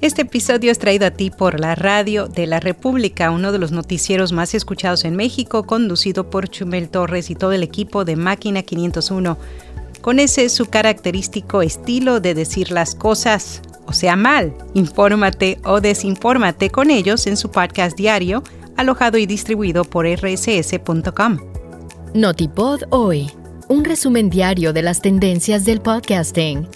Este episodio es traído a ti por la Radio de la República, uno de los noticieros más escuchados en México, conducido por Chumel Torres y todo el equipo de Máquina 501. Con ese su característico estilo de decir las cosas, o sea, mal. Infórmate o desinfórmate con ellos en su podcast diario, alojado y distribuido por rss.com. Notipod hoy, un resumen diario de las tendencias del podcasting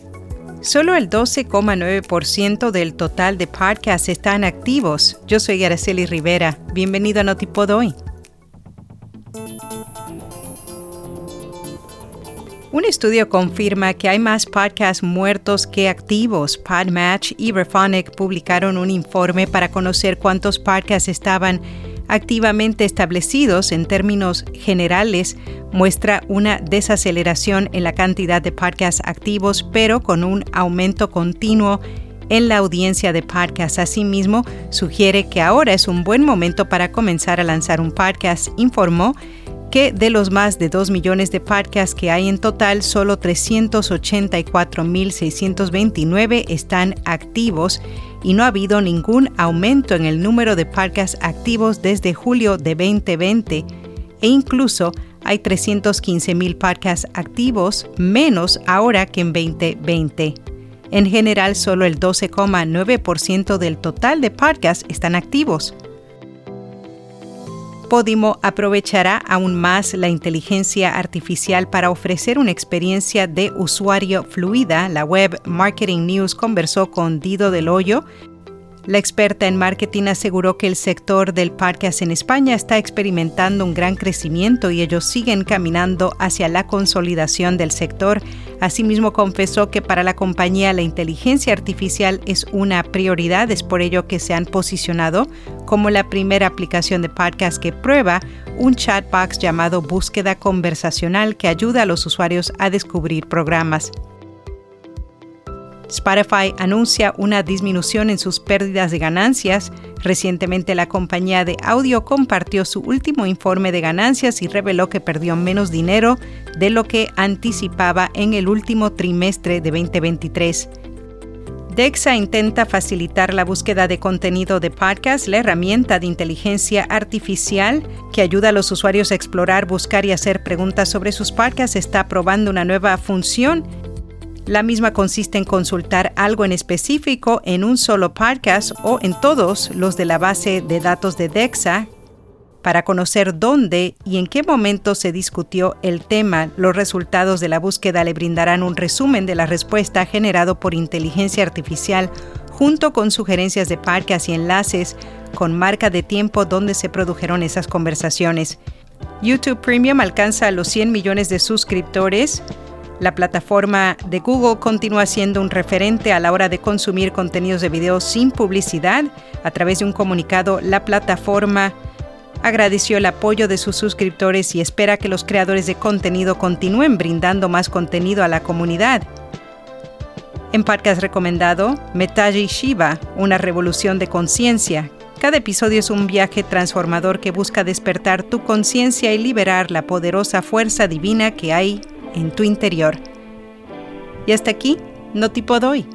Solo el 12,9% del total de podcasts están activos. Yo soy Araceli Rivera. Bienvenido a Notipod hoy. Un estudio confirma que hay más podcasts muertos que activos. Podmatch y Rephonic publicaron un informe para conocer cuántos podcasts estaban activamente establecidos en términos generales muestra una desaceleración en la cantidad de podcasts activos, pero con un aumento continuo en la audiencia de podcasts. Asimismo, sugiere que ahora es un buen momento para comenzar a lanzar un podcast, informó que de los más de 2 millones de podcasts que hay en total, solo 384.629 están activos y no ha habido ningún aumento en el número de podcasts activos desde julio de 2020 e incluso hay 315.000 podcasts activos menos ahora que en 2020. En general, solo el 12,9% del total de podcasts están activos. Podimo aprovechará aún más la inteligencia artificial para ofrecer una experiencia de usuario fluida. La web Marketing News conversó con Dido Del Hoyo, la experta en marketing aseguró que el sector del podcast en España está experimentando un gran crecimiento y ellos siguen caminando hacia la consolidación del sector. Asimismo, confesó que para la compañía la inteligencia artificial es una prioridad, es por ello que se han posicionado como la primera aplicación de podcast que prueba un chatbox llamado búsqueda conversacional que ayuda a los usuarios a descubrir programas. Spotify anuncia una disminución en sus pérdidas de ganancias. Recientemente la compañía de audio compartió su último informe de ganancias y reveló que perdió menos dinero de lo que anticipaba en el último trimestre de 2023. Dexa intenta facilitar la búsqueda de contenido de podcast, la herramienta de inteligencia artificial que ayuda a los usuarios a explorar, buscar y hacer preguntas sobre sus podcasts está probando una nueva función la misma consiste en consultar algo en específico en un solo podcast o en todos los de la base de datos de DEXA para conocer dónde y en qué momento se discutió el tema. Los resultados de la búsqueda le brindarán un resumen de la respuesta generado por inteligencia artificial junto con sugerencias de podcast y enlaces con marca de tiempo donde se produjeron esas conversaciones. YouTube Premium alcanza los 100 millones de suscriptores la plataforma de Google continúa siendo un referente a la hora de consumir contenidos de video sin publicidad. A través de un comunicado, la plataforma agradeció el apoyo de sus suscriptores y espera que los creadores de contenido continúen brindando más contenido a la comunidad. En podcast recomendado, Metaji Shiva, una revolución de conciencia. Cada episodio es un viaje transformador que busca despertar tu conciencia y liberar la poderosa fuerza divina que hay en tu interior. Y hasta aquí, no tipo doy.